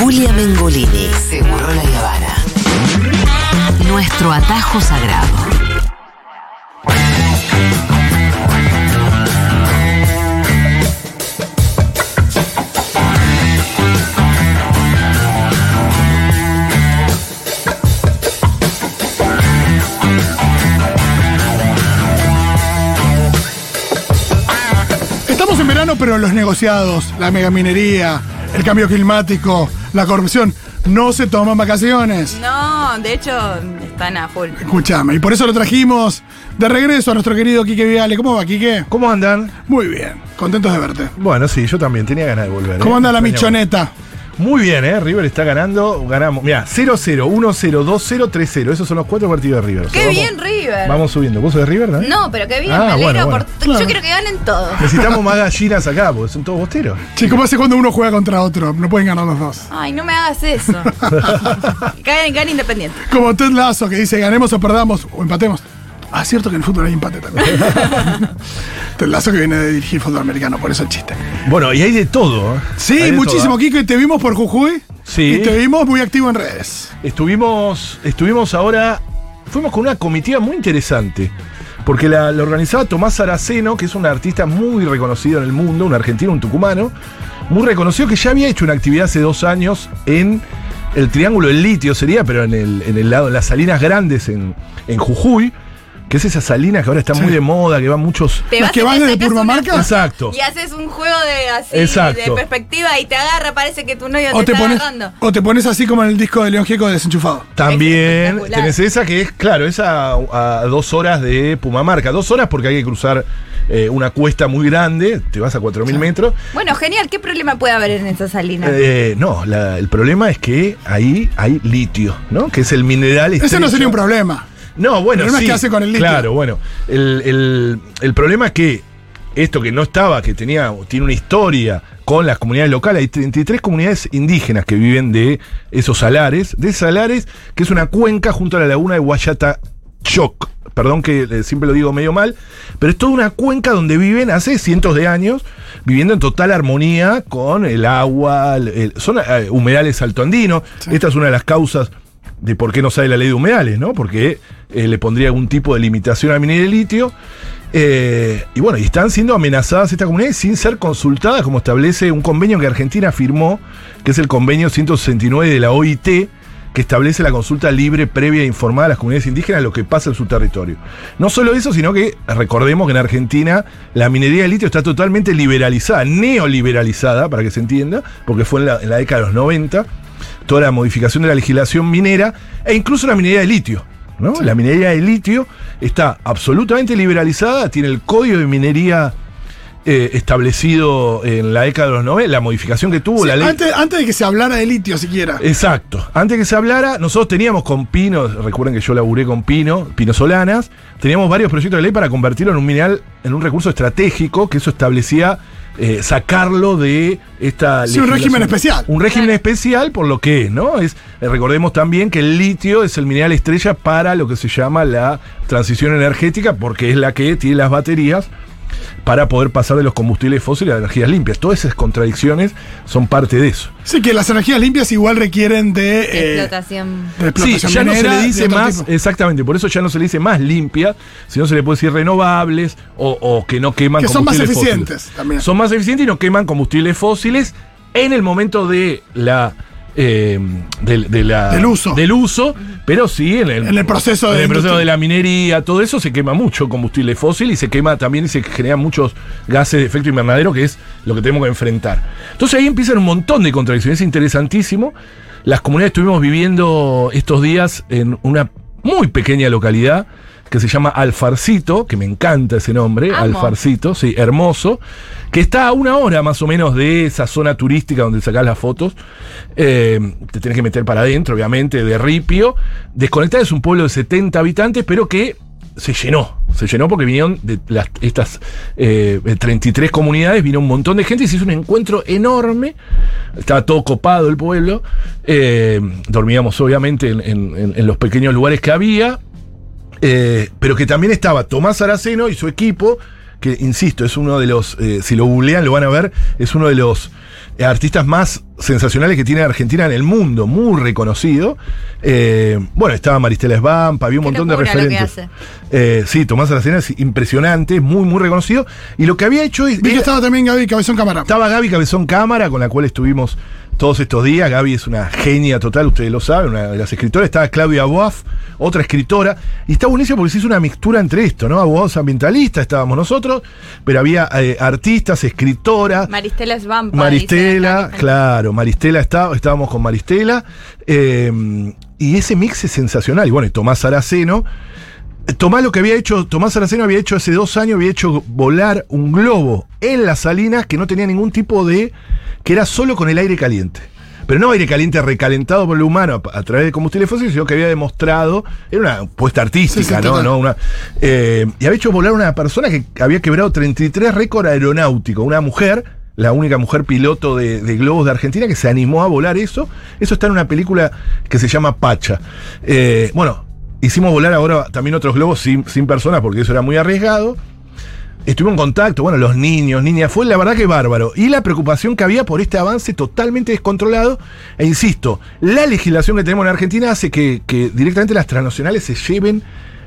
Julia Mengolini. Seguro la Habana. Nuestro atajo sagrado. Estamos en verano, pero los negociados, la megaminería, el cambio climático, la corrupción, no se toman vacaciones. No, de hecho, están a full. Escúchame, y por eso lo trajimos de regreso a nuestro querido Quique Viale. ¿Cómo va, Quique? ¿Cómo andan? Muy bien, contentos de verte. Bueno, sí, yo también tenía ganas de volver. ¿Cómo ¿eh? anda la michoneta? Muy bien, ¿eh? River está ganando. Ganamos. Mira, 0-0, 1-0, 2-0, 3-0. Esos son los cuatro partidos de River. O sea, ¡Qué vamos- bien, River! Vamos subiendo. ¿Vos sos de River, no? No, pero qué bien, Ah, me bueno, por. bueno. Claro. Yo quiero que ganen todos. Necesitamos más gallinas acá, porque son todos bosteros. Che, ¿cómo hace cuando uno juega contra otro? No pueden ganar los dos. Ay, no me hagas eso. Gane, gane independiente. Como Ted Lazo que dice ganemos o perdamos o empatemos. Ah, cierto que en el fútbol hay empate también. Ted Lazo que viene de dirigir fútbol americano, por eso el chiste. Bueno, y hay de todo. ¿eh? Sí, Hay muchísimo, todo, ¿eh? Kiko, y te vimos por Jujuy. Sí. Y te vimos muy activo en redes. Estuvimos, estuvimos ahora, fuimos con una comitiva muy interesante, porque la, la organizaba Tomás Araceno, que es un artista muy reconocido en el mundo, un argentino, un tucumano, muy reconocido, que ya había hecho una actividad hace dos años en el Triángulo del Litio, sería, pero en el, en el lado, en las salinas grandes en, en Jujuy, que es esa salina que ahora está muy de moda, que van muchos... Te ¿Las vas que y van desde Purmamarca? Exacto. Y haces un juego de así Exacto. de perspectiva y te agarra, parece que tu novio O te, te, está pones, agarrando. o te pones así como en el disco de León Gieco de desenchufado. También tenés esa que es, claro, esa a, a dos horas de Pumamarca. Dos horas porque hay que cruzar eh, una cuesta muy grande, te vas a 4.000 metros. Bueno, genial. ¿Qué problema puede haber en esa salina? Eh, no, la- el problema es que ahí hay litio, ¿no? Que es el mineral Ese no sería un problema. No, bueno, El problema es sí. qué hace con el. Claro, bueno. El, el- el problema es que esto que no estaba, que tenía, tiene una historia con las comunidades locales, hay 33 comunidades indígenas que viven de esos salares, de salares, que es una cuenca junto a la laguna de Guayatachoc. Perdón que eh, siempre lo digo medio mal, pero es toda una cuenca donde viven hace cientos de años, viviendo en total armonía con el agua, el- son eh, humedales altoandinos. Esta es una de las causas de por qué no sale la ley de humedales, ¿no? Porque eh, le pondría algún tipo de limitación al mineral de litio. Eh, y bueno, y están siendo amenazadas estas comunidades sin ser consultadas, como establece un convenio que Argentina firmó, que es el convenio 169 de la OIT, que establece la consulta libre, previa e informada a las comunidades indígenas de lo que pasa en su territorio. No solo eso, sino que recordemos que en Argentina la minería de litio está totalmente liberalizada, neoliberalizada, para que se entienda, porque fue la, en la década de los 90 toda la modificación de la legislación minera e incluso la minería de litio. ¿no? La minería de litio está absolutamente liberalizada, tiene el código de minería eh, establecido en la década de los 90, la modificación que tuvo Sí, la ley. antes, antes de que se hablara de litio siquiera. Exacto. Antes que se hablara, nosotros teníamos con Pino, recuerden que yo laburé con Pino, Pino Solanas, teníamos varios proyectos de ley para convertirlo en un mineral, en un recurso estratégico, que eso establecía eh, sacarlo de esta Sí, un régimen especial. Un régimen especial por lo que es, ¿no? Es, eh, recordemos también que el litio es el mineral estrella para lo que se llama la transición energética, porque es la que tiene las baterías para poder pasar de los combustibles fósiles a energías limpias. Todas esas contradicciones son parte de eso. Sí, que las energías limpias igual requieren de. eh, Explotación. de Sí, ya no se le dice más, tipo. exactamente, por eso ya no se le dice más limpia, sino se le puede decir renovables o, o que no queman Que son más combustibles eficientes fósiles. también. Son más eficientes y no queman combustibles fósiles en el momento de la eh, de, de la- Del uso. del uso, pero sí en el, En el proceso en de el proceso de la minería, todo eso se quema mucho combustible fósil y se quema también y se generan muchos gases de efecto invernadero, que es lo que tenemos que enfrentar. Entonces ahí empiezan un montón de contradicciones, es interesantísimo. Las comunidades estuvimos viviendo estos días en una muy pequeña localidad que se llama Alfarcito, que me encanta ese nombre, Amo. Alfarcito, sí, hermoso, que está a una hora más o menos de esa zona turística donde sacás las fotos. Eh, te tenés que meter para adentro, obviamente, de Ripio. Desconectada es un pueblo de 70 habitantes, pero que se llenó. Se llenó porque vinieron de las, estas eh, 33 comunidades, vino un montón de gente y se hizo un encuentro enorme. Estaba todo copado el pueblo. Eh, dormíamos obviamente en, en- en- en los pequeños lugares que había. Eh, pero que también estaba Tomás Araceno y su equipo, que insisto, es uno de los, eh, si lo googlean lo van a ver, es uno de los eh, artistas más sensacionales que tiene Argentina en el mundo, muy reconocido. Eh, bueno, estaba Maristela Esbampa, había un Qué montón de locura lo que referentes. Eh, sí, Tomás Aracena es impresionante, muy, muy reconocido. Y lo que había hecho es. Vi que era- estaba también Gaby Cabezón Cámara. estaba Gaby Cabezón Cámara, con la cual estuvimos todos estos días. Gaby es una genia total, ustedes lo saben, una de las escritoras. Estaba Claudia Boaf, otra escritora. Y está buenísimo porque se hizo una mixtura entre esto, ¿no? Abogados ambientalistas estábamos nosotros, pero había eh, artistas, escritoras. Maristela es vampa. Maristela, claro, Maristela estaba, estábamos con Maristela. eh, y ese mix es sensacional. Y bueno, y Tomás Araceno. Tomás lo que había hecho, Tomás Araceno había hecho hace dos años, había hecho volar un globo en las salinas que no tenía ningún tipo de. que era solo con el aire caliente. Pero no aire caliente recalentado por el humano a, a través de combustible fósil, sino que había demostrado. Era una puesta artística, Sí, sí, ¿no? ¿no? Una, eh, y había hecho volar una persona que había quebrado 33 récord aeronáutico, una mujer, la única mujer piloto de, de globos de Argentina que se animó a volar eso. Eso está en una película que se llama Pacha. Eh, bueno, hicimos volar ahora también otros globos sin, sin personas porque eso era muy arriesgado. Estuvimos en contacto, bueno, los niños, niñas, fue la verdad que bárbaro. Y la preocupación que había por este avance totalmente descontrolado. E insisto, la legislación que tenemos en Argentina hace que, directamente las transnacionales se lleven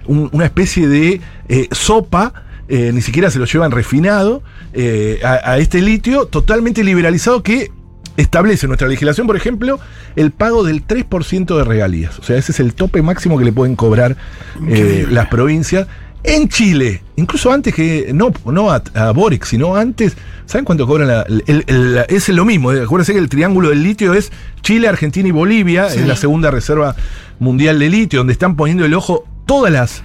un- una especie de eh, sopa, eh, ni siquiera se lo llevan refinado, eh, a este litio totalmente liberalizado que establece nuestra legislación, por ejemplo, el pago del 3% de regalías. O sea, ese es el tope máximo que le pueden cobrar eh, las provincias. En Chile, incluso antes que, no, no a, a Boric, sino antes, ¿saben cuánto cobran? La, el- el- la- es lo mismo, eh, acuérdense que el triángulo del litio es Chile, Argentina y Bolivia, Sí. es la segunda reserva mundial de litio, donde están poniendo el ojo todas las...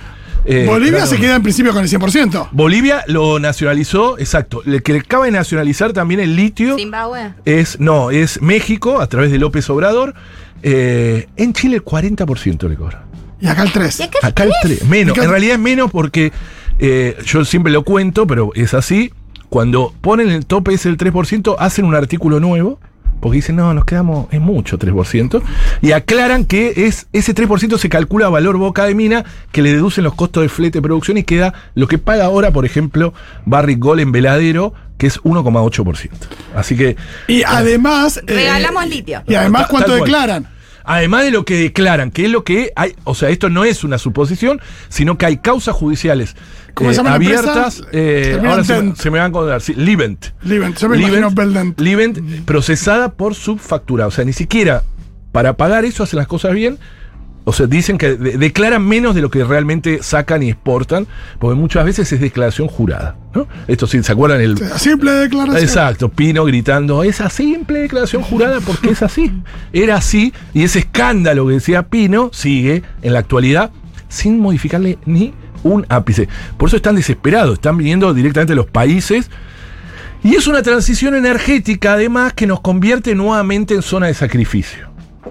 eh, Bolivia claro, se queda en principio con el 100%. Bolivia lo nacionalizó, exacto. El que acaba de nacionalizar también el litio Zimbabue. es, no, es México, a través de López Obrador. Eh, en Chile el 40% le cobra. Y acá el 3. Y acá Acá el 3. Menos. Acá- En realidad es menos porque eh, yo siempre lo cuento, pero es así. Cuando ponen el tope es el 3%, hacen un artículo nuevo. Porque dicen, no, nos quedamos, es mucho 3%. Y aclaran que es ese 3% se calcula a valor boca de mina, que le deducen los costos de flete de producción y queda lo que paga ahora, por ejemplo, Barrick Gold en Veladero, que es 1,8%. Así que Y además. eh, Regalamos litio. Y además, ¿cuánto declaran? Además de lo que declaran, que es lo que hay, o sea, esto no es una suposición, sino que hay causas judiciales ¿Cómo eh, se llama la abiertas. eh, ahora se, me- se me van a acordar, sí, Livent. Livent, yo me Beldent. Livent, procesada por subfactura. O sea, ni siquiera para pagar eso hacen las cosas bien. O sea, dicen que de- declaran menos de lo que realmente sacan y exportan, porque muchas veces es declaración jurada. ¿no? Esto sí, ¿se acuerdan? El, Simple declaración. Exacto, Pino gritando, esa simple declaración jurada porque es así. Era así, y ese escándalo que decía Pino sigue en la actualidad sin modificarle ni un ápice. Por eso están desesperados, están viniendo directamente de los países. Y es una transición energética, además, que nos convierte nuevamente en zona de sacrificio.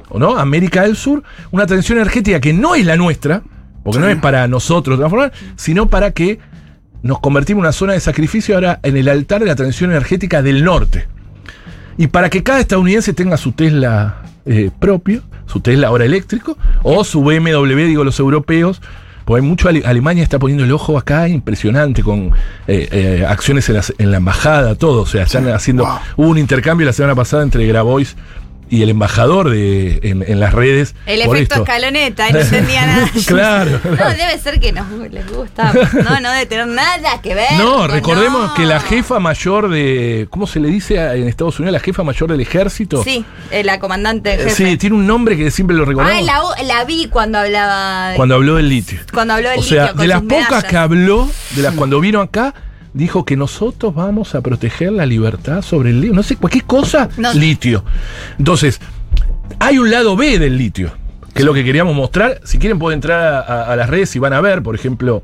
¿O no? América del Sur, una transición energética que no es la nuestra, porque no es para nosotros transformar, sino para que nos convertimos en una zona de sacrificio ahora en el altar de la transición energética del norte. Y para que cada estadounidense tenga su Tesla eh, propio, su Tesla ahora eléctrico, o su BMW, digo los europeos, porque hay mucho, Ale- Alemania está poniendo el ojo acá impresionante con eh, eh, acciones en, las- en la embajada, todo. O sea, están haciendo. Hubo un intercambio la semana pasada entre Grabois y el embajador de, en, en las redes. El por efecto esto. escaloneta, no entendía nada. Claro, No, claro. debe ser que nos, les gusta. No, no debe tener nada que ver. No, recordemos no. que la jefa mayor de. ¿Cómo se le dice a- en Estados Unidos? La jefa mayor del ejército. Sí, eh, la comandante Eh, jefe. Sí, tiene un nombre que siempre lo recordamos. Ah, la, la vi cuando hablaba. de- cuando habló del litio. cuando habló del O sea, litio con de las pocas que habló, de las cuando vino acá, dijo que nosotros vamos a proteger la libertad sobre el litio. No sé, cualquier cosa, No. litio. Entonces, hay un lado B del litio, que es lo que queríamos mostrar. Si quieren pueden entrar a, a- a las redes y van a ver, por ejemplo,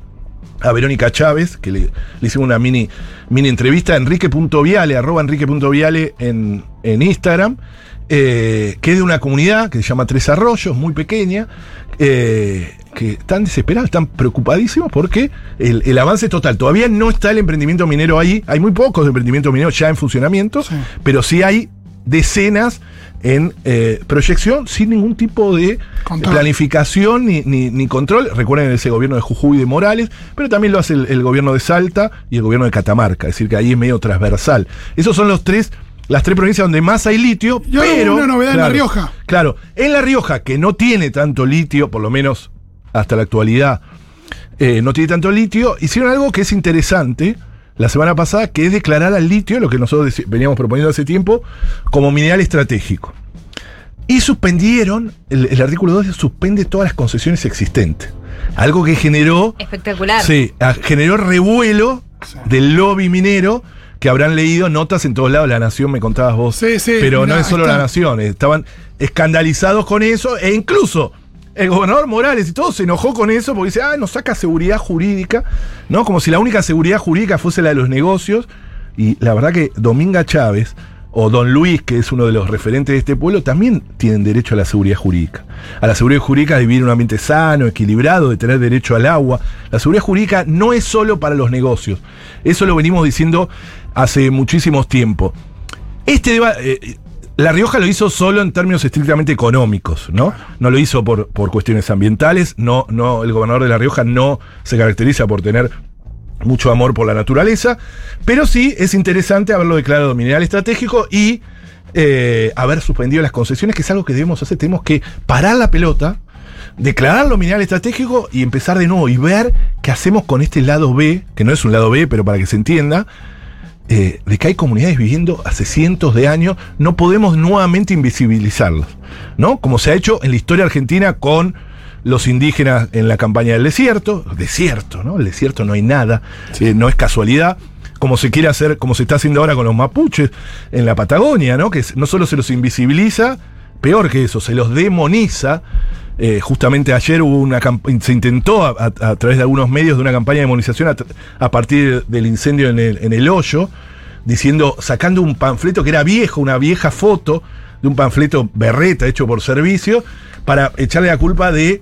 a Verónica Chávez, que le, le hicimos una mini, mini entrevista, enrique.viale, arroba enrique.viale en, en Instagram, eh, que es de una comunidad que se llama Tres Arroyos, muy pequeña, eh, que están desesperados, están preocupadísimos porque el, el avance es total. Todavía no está el emprendimiento minero ahí, hay muy pocos de emprendimiento minero ya en funcionamiento, Sí. pero sí hay decenas en eh, proyección sin ningún tipo de Control. planificación ni, ni- ni control. Recuerden ese gobierno de Jujuy y de Morales, pero también lo hace el, el gobierno de Salta y el gobierno de Catamarca, es decir, que ahí es medio transversal. Esos son los tres las tres provincias donde más hay litio, Y pero... una novedad en La Rioja. Claro, en La Rioja, que no tiene tanto litio, por lo menos hasta la actualidad, eh, no tiene tanto litio, hicieron algo que es interesante la semana pasada, que es declarar al litio, lo que nosotros veníamos proponiendo hace tiempo, como mineral estratégico. Y suspendieron, el, el artículo 2 suspende todas las concesiones existentes. Algo que generó, Espectacular. sí, generó revuelo del lobby minero, que habrán leído notas en todos lados, La Nación me contabas vos. Sí, sí, Pero no es solo está. La Nación, estaban escandalizados con eso, e incluso el gobernador Morales y todo se enojó con eso porque dice, ah, nos saca seguridad jurídica, ¿no? Como si la única seguridad jurídica fuese la de los negocios. Y la verdad que Dominga Chávez o Don Luis, que es uno de los referentes de este pueblo, también tienen derecho a la seguridad jurídica. A la seguridad jurídica de vivir en un ambiente sano, equilibrado, de tener derecho al agua. La seguridad jurídica no es solo para los negocios. Eso lo venimos diciendo hace muchísimos tiempos. Este deba- eh, La Rioja lo hizo solo en términos estrictamente económicos, ¿no? No lo hizo por, por cuestiones ambientales, no, no, el gobernador de La Rioja no se caracteriza por tener mucho amor por la naturaleza, pero sí es interesante haberlo declarado mineral estratégico y eh, haber suspendido las concesiones, que es algo que debemos hacer. Tenemos que parar la pelota, declararlo mineral estratégico y empezar de nuevo y ver qué hacemos con este lado B, que no es un lado B, pero para que se entienda, eh, de que hay comunidades viviendo hace cientos de años, no podemos nuevamente invisibilizarlos, ¿no? Como se ha hecho en la historia argentina con los indígenas en la campaña del desierto, desierto, ¿no? El desierto no hay nada, eh, no es casualidad, como se quiere hacer, como se está haciendo ahora con los mapuches en la Patagonia, ¿no? Que no solo se los invisibiliza, peor que eso, se los demoniza. Eh, justamente ayer hubo una se intentó a, través de algunos medios de una campaña de demonización a partir del incendio en el, en el hoyo, diciendo, sacando un panfleto que era viejo, una vieja foto de un panfleto berreta hecho por servicio, para echarle la culpa de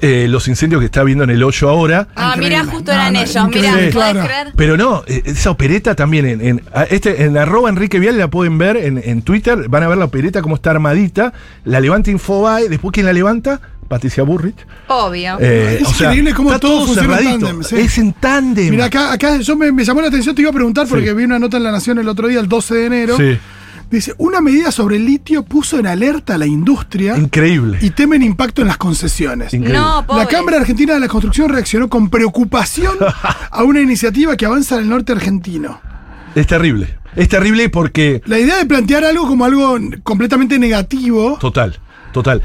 eh, los incendios que está habiendo en el hoyo ahora. Ah, mira, justo eran no, ellos. Mira, ¿podés claro. creer? Pero no, eh, esa opereta también en, en, a- este, en arroba Enrique Vial la pueden ver en, en Twitter, van a ver la opereta cómo está armadita, la levanta Infobae, después quién la levanta, Patricia Burrich. Obvio. Eh, Es increíble cómo está todo funciona en tándem, sí. Es en tándem. Mira, acá, acá yo me, me llamó la atención, te iba a preguntar porque Sí. vi una nota en La Nación el otro día, el 12 de enero. Sí, Dice, una medida sobre el litio puso en alerta a la industria increíble. y temen impacto en las concesiones. Increíble. no, pobre. La Cámara Argentina de la Construcción reaccionó con preocupación a una iniciativa que avanza en el norte argentino. Es terrible. Es terrible porque La idea de plantear algo como algo completamente negativo. Total, total.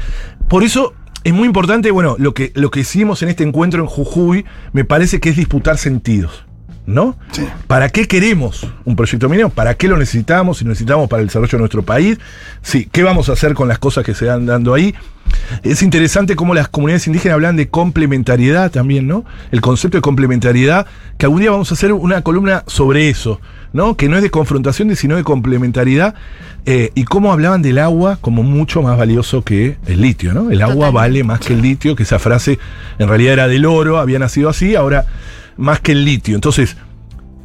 Por eso es muy importante, bueno, lo que, lo que hicimos en este encuentro en Jujuy, me parece que es disputar sentidos. ¿No? Sí. ¿Para qué queremos un proyecto minero? ¿Para qué lo necesitamos? Si lo necesitamos para el desarrollo de nuestro país. Sí, ¿qué vamos a hacer con las cosas que se van dando ahí? Es interesante cómo las comunidades indígenas hablan de complementariedad también, ¿no? El concepto de complementariedad, que algún día vamos a hacer una columna sobre eso, ¿no? Que no es de confrontación, sino de complementariedad. eh, y cómo hablaban del agua como mucho más valioso que el litio, ¿no? El agua vale más que el litio, que esa frase en realidad era del oro, había nacido así, ahora más que el litio. Entonces,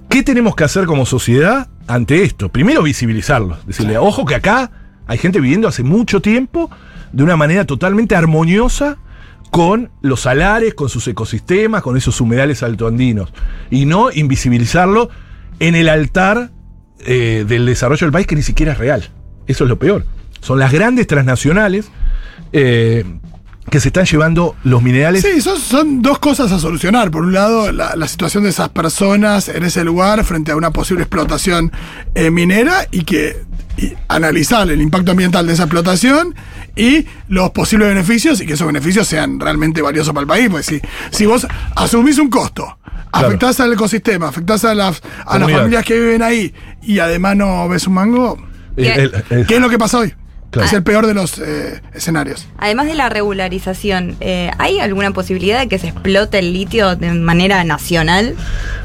¿Qué tenemos que hacer como sociedad ante esto? Primero visibilizarlo, decirle, ojo que acá hay gente viviendo hace mucho tiempo de una manera totalmente armoniosa con los salares, con sus ecosistemas, con esos humedales altoandinos, y no invisibilizarlo en el altar eh, del desarrollo del país que ni siquiera es real. Eso es lo peor. Son las grandes transnacionales eh, que se están llevando los minerales. Sí, son, son dos cosas a solucionar. Por un lado, la, la situación de esas personas en ese lugar frente a una posible explotación eh, minera y que y analizar el impacto ambiental de esa explotación y los posibles beneficios y que esos beneficios sean realmente valiosos para el país. Pues si, si vos asumís un costo, afectás al ecosistema, afectás a las, a las familias que viven ahí y además no ves un mango, Eh, el- el- ¿qué es lo que pasa hoy? Claro. Es el peor de los eh, escenarios. Además de la regularización, eh, ¿hay alguna posibilidad de que se explote el litio de manera nacional?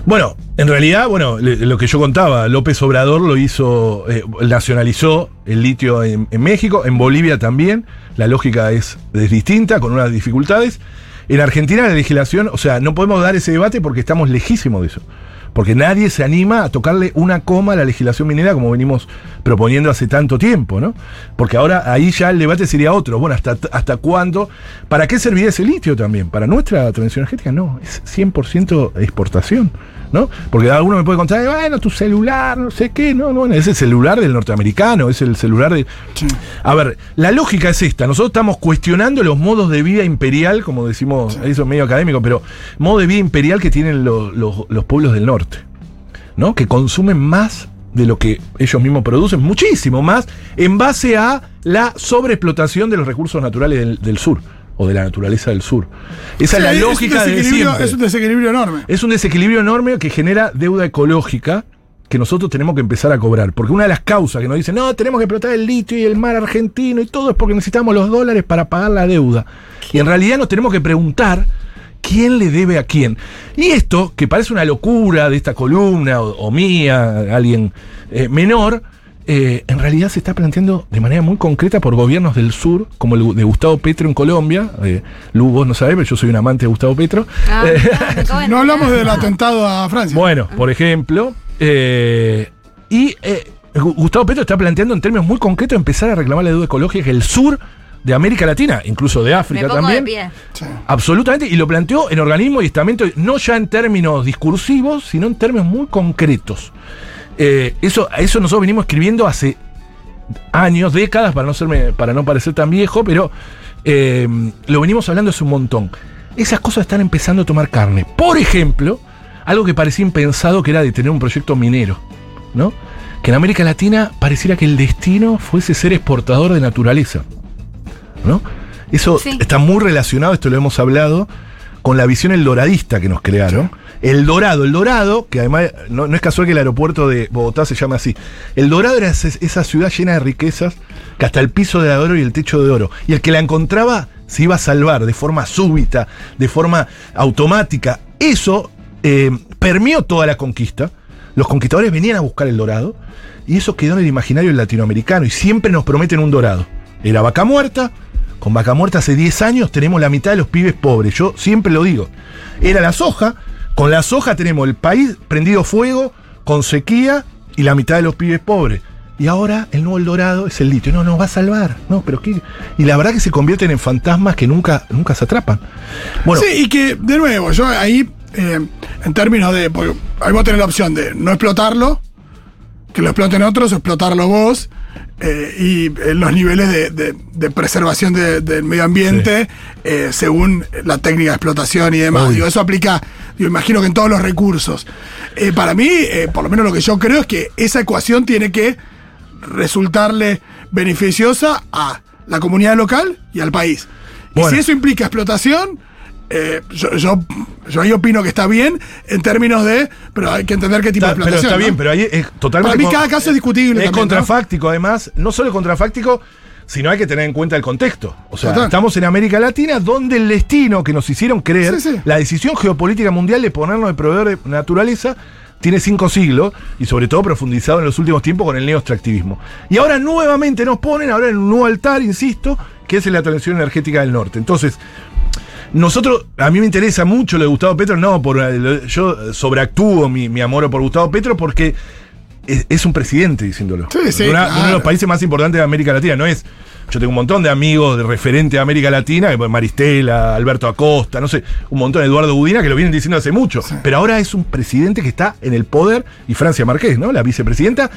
Bueno, en realidad, bueno, le- lo que yo contaba, López Obrador lo hizo, eh, nacionalizó el litio en, en México, en Bolivia también, la lógica es, es distinta, con unas dificultades. En Argentina la legislación, o sea, no podemos dar ese debate porque estamos lejísimos de eso. Porque nadie se anima a tocarle una coma a la legislación minera como venimos proponiendo hace tanto tiempo, ¿no? Porque ahora ahí ya el debate sería otro. Bueno, ¿hasta, hasta cuándo? ¿Para qué serviría ese litio también? ¿Para nuestra transición energética? No, es 100% exportación. ¿No? Porque alguno me puede contar, bueno, tu celular, no sé qué, no, no, es el celular del norteamericano, es el celular de... Sí. A ver, la lógica es esta, nosotros estamos cuestionando los modos de vida imperial, como decimos, eso es medio académico, pero modo de vida imperial que tienen lo- lo- los pueblos del norte, ¿no? Que consumen más de lo que ellos mismos producen, muchísimo más, en base a la sobreexplotación de los recursos naturales del, del sur, o de la naturaleza del sur. Esa Sí, es la lógica de desequilibrio- siempre. Es un desequilibrio enorme. Es un desequilibrio enorme que genera deuda ecológica que nosotros tenemos que empezar a cobrar. Porque una de las causas que nos dicen, no, tenemos que explotar el litio y el mar argentino y todo es porque necesitamos los dólares para pagar la deuda. Y en realidad nos tenemos que preguntar quién le debe a quién. Y esto, que parece una locura de esta columna o, o mía, alguien eh, menor, eh, en realidad se está planteando de manera muy concreta por gobiernos del sur, como el de Gustavo Petro en Colombia. Eh, Lu, vos no sabés, pero yo soy un amante de Gustavo Petro. Ah, Eh, no, me hablamos del atentado a Francia. bueno, por ejemplo. eh, y eh, Gu- Gustavo Petro está planteando en términos muy concretos empezar a reclamar la deuda ecológica que el sur de América Latina, incluso de Me África pongo también. de pie. Sí. Absolutamente, y lo planteó en organismos y estamentos, no ya en términos discursivos, sino en términos muy concretos. Eh, eso, eso nosotros venimos escribiendo hace años, décadas, para no, serme, para no parecer tan viejo, pero eh, lo venimos hablando hace un montón. Esas cosas están empezando a tomar carne. Por ejemplo, algo que parecía impensado que era de tener un proyecto minero, ¿no? Que en América Latina pareciera que el destino fuese ser exportador de naturaleza, ¿no? Eso Sí. está muy relacionado, esto lo hemos hablado, con la visión eldoradista que nos crearon. El Dorado, el Dorado, que además no, es casual que el aeropuerto de Bogotá se llame así. El Dorado era esa ciudad llena de riquezas, que hasta el piso de oro y el techo de oro. Y el que la encontraba se iba a salvar de forma súbita, de forma automática. Eso eh, permeó toda la conquista. Los conquistadores venían a buscar el dorado y eso quedó en el imaginario latinoamericano y siempre nos prometen un dorado. Era vaca muerta, con vaca muerta hace 10 años tenemos la mitad de los pibes pobres, yo siempre lo digo. Era la soja, con la soja tenemos el país prendido fuego, con sequía y la mitad de los pibes pobres. Y ahora el nuevo El Dorado es el litio. No, nos va a salvar. No, pero ¿qué? Y la verdad que se convierten en fantasmas que nunca, nunca se atrapan. Bueno, Sí, y que, de nuevo, yo ahí, eh, en términos de. Porque ahí vos tenés la opción de no explotarlo, que lo exploten otros, o explotarlo vos, eh, y eh, los niveles de, de- de preservación de- del medio ambiente, eh, según la técnica de explotación y demás. Digo, eso aplica, digo, imagino que en todos los recursos. Eh, para mí, eh, por lo menos lo que yo creo es que esa ecuación tiene que resultarle beneficiosa a la comunidad local y al país. Y si eso implica explotación, eh, yo, yo, yo ahí opino que está bien en términos de, pero hay que entender qué tipo Está- de pero explotación. está ¿no? bien, pero ahí es totalmente. Para mí cada caso es discutible Es también, contrafáctico, además. No solo contrafáctico, sino hay que tener en cuenta el contexto. O sea, Total. estamos en América Latina, donde el destino que nos hicieron creer, Sí, sí. la decisión geopolítica mundial de ponernos de proveedor de naturaleza, tiene cinco siglos y sobre todo profundizado en los últimos tiempos con el neoextractivismo. Y ahora nuevamente nos ponen, ahora en un nuevo altar, insisto, que es la transición energética del norte. Entonces, nosotros, a mí me interesa mucho lo de Gustavo Petro, no, por yo sobreactúo mi, mi amor por Gustavo Petro porque es, es un presidente diciéndolo. Sí, sí, De una- de uno de los países más importantes de América Latina, no es. Yo tengo un montón de amigos de referente de América Latina, Maristela, Alberto Acosta, no sé, un montón, Eduardo Budina, que lo vienen diciendo hace mucho. Pero ahora es un presidente que está en el poder, y Francia Márquez, ¿no? La vicepresidenta,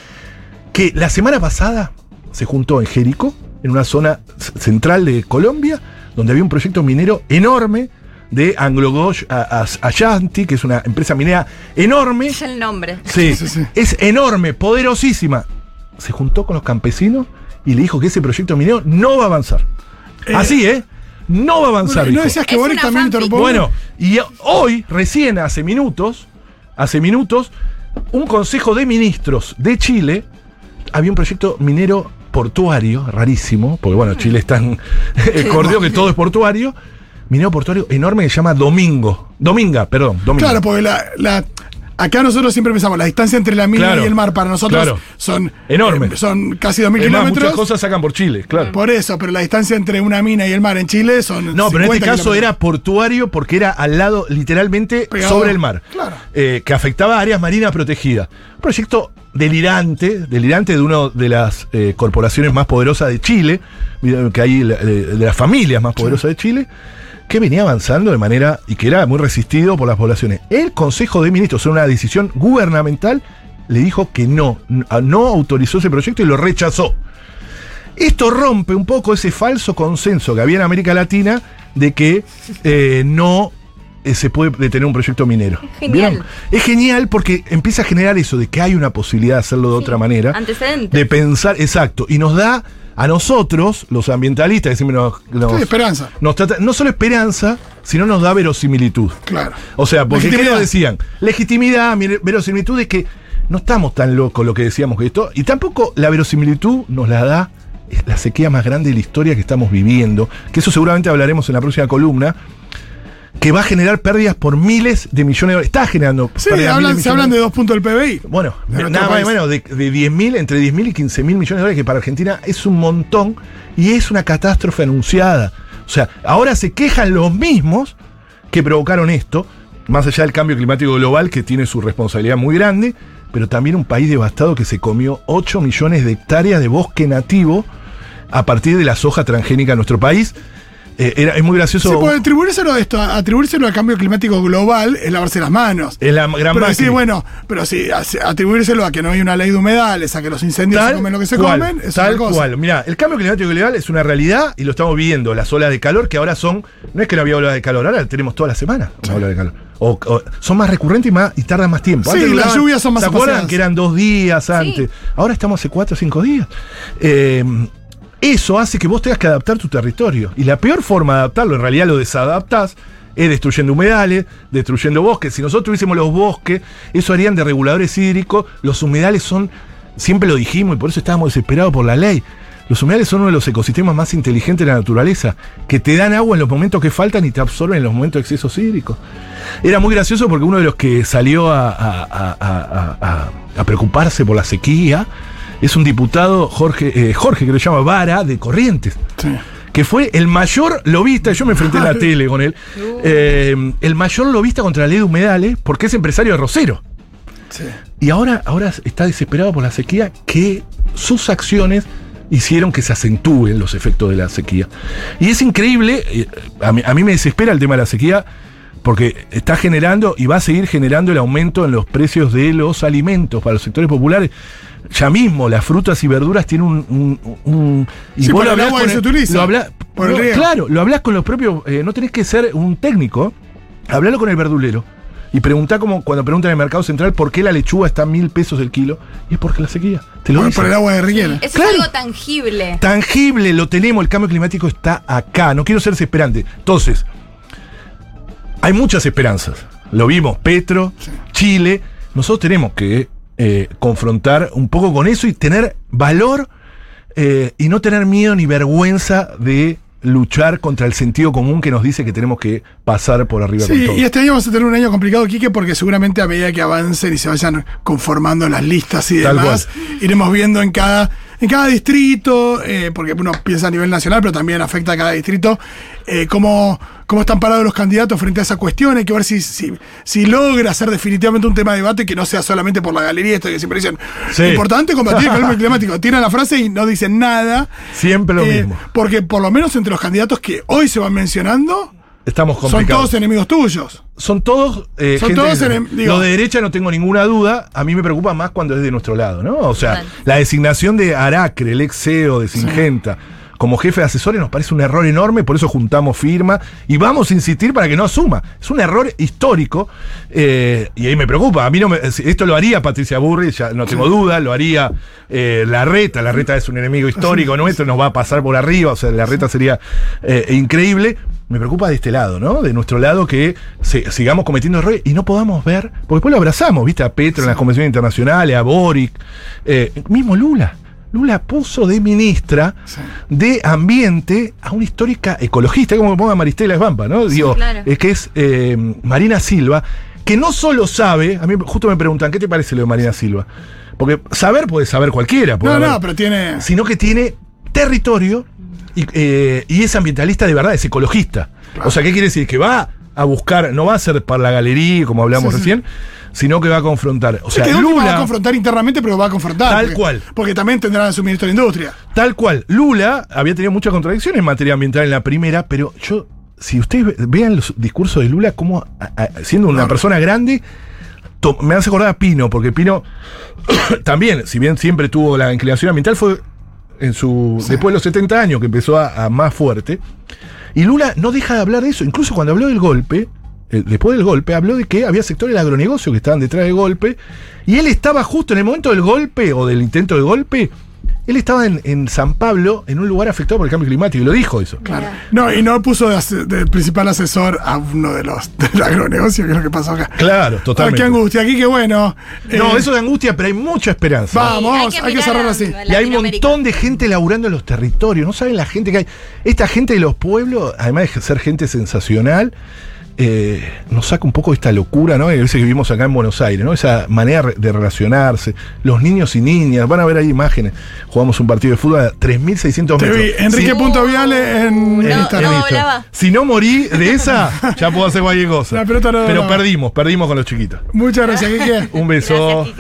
que la semana pasada se juntó en Jericó, en una zona central de Colombia, donde había un proyecto minero enorme de Anglo a- Ashanti, que es una empresa minera enorme. Es el nombre. Sí, Sí, sí. es enorme, poderosísima. Se juntó con los campesinos y le dijo que ese proyecto minero no va a avanzar. Eh, Así, ¿eh? No va a avanzar. Bueno, ¿y ¿No decías que Es Boric también interpone? Bueno, y hoy, recién hace minutos, hace minutos, un consejo de ministros de Chile había un proyecto minero portuario, rarísimo, porque bueno, Chile es tan cordió que todo es portuario. Minero portuario enorme que se llama Domingo. Dominga, perdón, Domingo. Claro, porque la, la- acá nosotros siempre pensamos, la distancia entre la mina Claro, y el mar para nosotros claro. son Enorme. eh, son casi 2.000 Es más, muchas kilómetros. cosas sacan por Chile, claro. Por eso, pero la distancia entre una mina y el mar en Chile son. No, pero en este 50 caso kilómetros. era portuario porque era al lado, literalmente, Pegado. sobre el mar. Claro. Eh, que afectaba áreas marinas protegidas. Un proyecto delirante, delirante de una de las eh, corporaciones más poderosas de Chile, que hay de las familias más poderosas de Chile, que venía avanzando de manera y que era muy resistido por las poblaciones. El Consejo de Ministros, en una decisión gubernamental, le dijo que no, no autorizó ese proyecto y lo rechazó. Esto rompe un poco ese falso consenso que había en América Latina de que eh, no eh, se puede detener un proyecto minero. Genial. ¿Vieron? Es genial porque empieza a generar eso de que hay una posibilidad de hacerlo de otra manera. Antecedentes. De pensar, exacto. Y nos da a nosotros, los ambientalistas, que siempre nos, nos- Sí, esperanza. nos trata, no solo esperanza, sino nos da verosimilitud. Claro. O sea, porque ¿qué nos decían? Legitimidad, verosimilitud de que no estamos tan locos lo que decíamos que esto. Y tampoco la verosimilitud nos la da la sequía más grande de la historia que estamos viviendo. Que eso seguramente hablaremos en la próxima columna. Que va a generar pérdidas por miles de millones de dólares. Está generando Sí, pérdidas hablan- miles se hablan de dos puntos del PBI. bueno, De nada más y menos de, de 10.000, entre 10.000 y 15.000 millones de dólares, que para Argentina es un montón y es una catástrofe anunciada. O sea, ahora se quejan los mismos que provocaron esto, más allá del cambio climático global, que tiene su responsabilidad muy grande, pero también un país devastado que se comió 8 millones de hectáreas de bosque nativo a partir de la soja transgénica en nuestro país. Eh, era, es muy gracioso. Sí, pues atribuírselo a esto, atribuírselo al cambio climático global es lavarse las manos. es la gran Pero decir, bueno, pero sí, atribuírselo a que no hay una ley de humedales, a que los incendios se comen lo que se cual, comen, es tal cosa. cual. Mira, el cambio climático global es una realidad y lo estamos viendo. Las olas de calor que ahora son. No es que no había olas de calor, ahora tenemos toda la semana una ola de calor. O, o- son más recurrentes y, más, y tardan más tiempo. Sí, las lluvias son más ¿Se acuerdan que eran dos días antes? Ahora estamos hace cuatro o cinco días. Eh, eso hace que vos tengas que adaptar tu territorio. Y la peor forma de adaptarlo, en realidad lo desadaptás, es destruyendo humedales, destruyendo bosques. Si nosotros tuviésemos los bosques, eso harían de reguladores hídricos. Los humedales son, siempre lo dijimos y por eso estábamos desesperados por la ley. Los humedales son uno de los ecosistemas más inteligentes de la naturaleza, que te dan agua en los momentos que faltan y te absorben en los momentos de excesos hídricos. Era muy gracioso porque uno de los que salió a, a- a- a- preocuparse por la sequía es un diputado, Jorge, eh, Jorge que lo llama Vara, de Corrientes Sí. que fue el mayor lobista, yo me enfrenté en la tele con él, eh, el mayor lobista contra la ley de humedales, porque es empresario de Rosero. Sí. Y ahora, ahora está desesperado por la sequía, que sus acciones hicieron que se acentúen los efectos de la sequía. Y es increíble, eh, a mí, a mí me desespera el tema de la sequía, porque está generando y va a seguir generando el aumento en los precios de los alimentos para los sectores populares. Ya mismo, las frutas y verduras tienen un... un- un- y Sí, vos por lo el hablás agua con que se utiliza, lo hablás- por el no, riego. Claro, lo hablas con los propios... eh, no tenés que ser un técnico, hablalo con el verdulero. Y preguntá como cuando preguntan en el mercado central por qué la lechuga está a mil pesos el kilo. Y es porque la sequía. Te lo Por, el agua de riquera. Eso Claro. es algo tangible. Tangible, lo tenemos, el cambio climático está acá. No quiero ser desesperante. Entonces, hay muchas esperanzas. Lo vimos, Petro, Chile. Nosotros tenemos que eh, confrontar un poco con eso y tener valor eh, y no tener miedo ni vergüenza de luchar contra el sentido común que nos dice que tenemos que pasar por arriba con Sí, todo. y este año vamos a tener un año complicado, Quique, porque seguramente a medida que avancen y se vayan conformando las listas y Tal demás, iremos viendo en cada, en cada distrito, eh, porque uno piensa a nivel nacional, pero también afecta a cada distrito, eh, cómo, cómo están parados los candidatos frente a esa cuestión. Hay que ver si, si, si logra ser definitivamente un tema de debate que no sea solamente por la galería, esto que siempre dicen, Sí. importante combatir el cambio climático. Tiran la frase y no dicen nada. Siempre lo Eh, mismo. Porque por lo menos entre los candidatos que hoy se van mencionando, Estamos son complicados. todos enemigos tuyos. Son todos. eh, Son gente todos enem- digo- Los de derecha no tengo ninguna duda. A mí me preocupa más cuando es de nuestro lado, ¿no? O sea, la designación de Aracre, el ex CEO de Singenta, como jefe de asesores nos parece un error enorme. Por eso juntamos firma y vamos a insistir para que no asuma. Es un error histórico eh, y ahí me preocupa. A mí no me- esto lo haría Patricia Burri, ya no tengo duda. Lo haría eh, la Reta. La Reta es un enemigo histórico nuestro, nos va a pasar por arriba. O sea, la Reta sería eh, increíble. Me preocupa de este lado, ¿no? De nuestro lado que se- sigamos cometiendo errores y no podamos ver, porque después lo abrazamos, ¿viste? A Petro en las convenciones internacionales, a Boric, eh, mismo Lula. Lula puso de ministra de Ambiente a una histórica ecologista, como que ponga Maristela Esbampa, ¿no? Digo, claro. es que es eh, Marina Silva, que no solo sabe, a mí justo me preguntan, ¿qué te parece lo de Marina Silva? Porque saber puede saber cualquiera. puede No, haber- no, pero tiene. sino que tiene territorio y, eh, y es ambientalista de verdad, es ecologista. O sea, ¿qué quiere decir? Que va a buscar, no va a ser para la galería, como hablamos Sí, sí. recién, sino que va a confrontar. O sea, que de última va a Lula, confrontar internamente, pero va a confrontar. Tal porque- cual. Porque también tendrán su ministro de Industria. tal cual, Lula había tenido muchas contradicciones en materia ambiental en la primera, pero yo, si ustedes ve- vean los discursos de Lula, como a- a- siendo una persona grande, to- me hace acordar a Pino, porque Pino también, si bien siempre tuvo la inclinación ambiental, fue en su después de los 70 años que empezó a, a más fuerte. Y Lula no deja de hablar de eso. Incluso cuando habló del golpe, eh, después del golpe, habló de que había sectores del agronegocio que estaban detrás del golpe. Y él estaba justo en el momento del golpe o del intento de golpe. Él estaba en, en San Pablo, en un lugar afectado por el cambio climático, y lo dijo eso. Claro. No, y no puso de, ase- de principal asesor a uno de los del agronegocio, que es lo que pasó acá. Claro, Ay, totalmente. qué angustia, aquí qué bueno. No, Eh, eso de angustia, pero hay mucha esperanza. Vamos, hay que mirar cerrarlo a- así. Y hay un montón de gente laburando en los territorios. No saben la gente que hay. Esta gente de los pueblos, además de ser gente sensacional, eh, nos saca un poco de esta locura, ¿no? A veces que vivimos acá en Buenos Aires, ¿no? Esa manera de relacionarse. Los niños y niñas, van a ver ahí imágenes. Jugamos un partido de fútbol a 3.600 Te metros. vi, Enrique Si- Punto Viale en, en No, Instagram. no. Listo. volaba. Si no morí de esa, ya puedo hacer cualquier cosa. La pelota no Pero perdimos, perdimos con los chiquitos. Muchas gracias, Quique. Un beso. Gracias, Quique.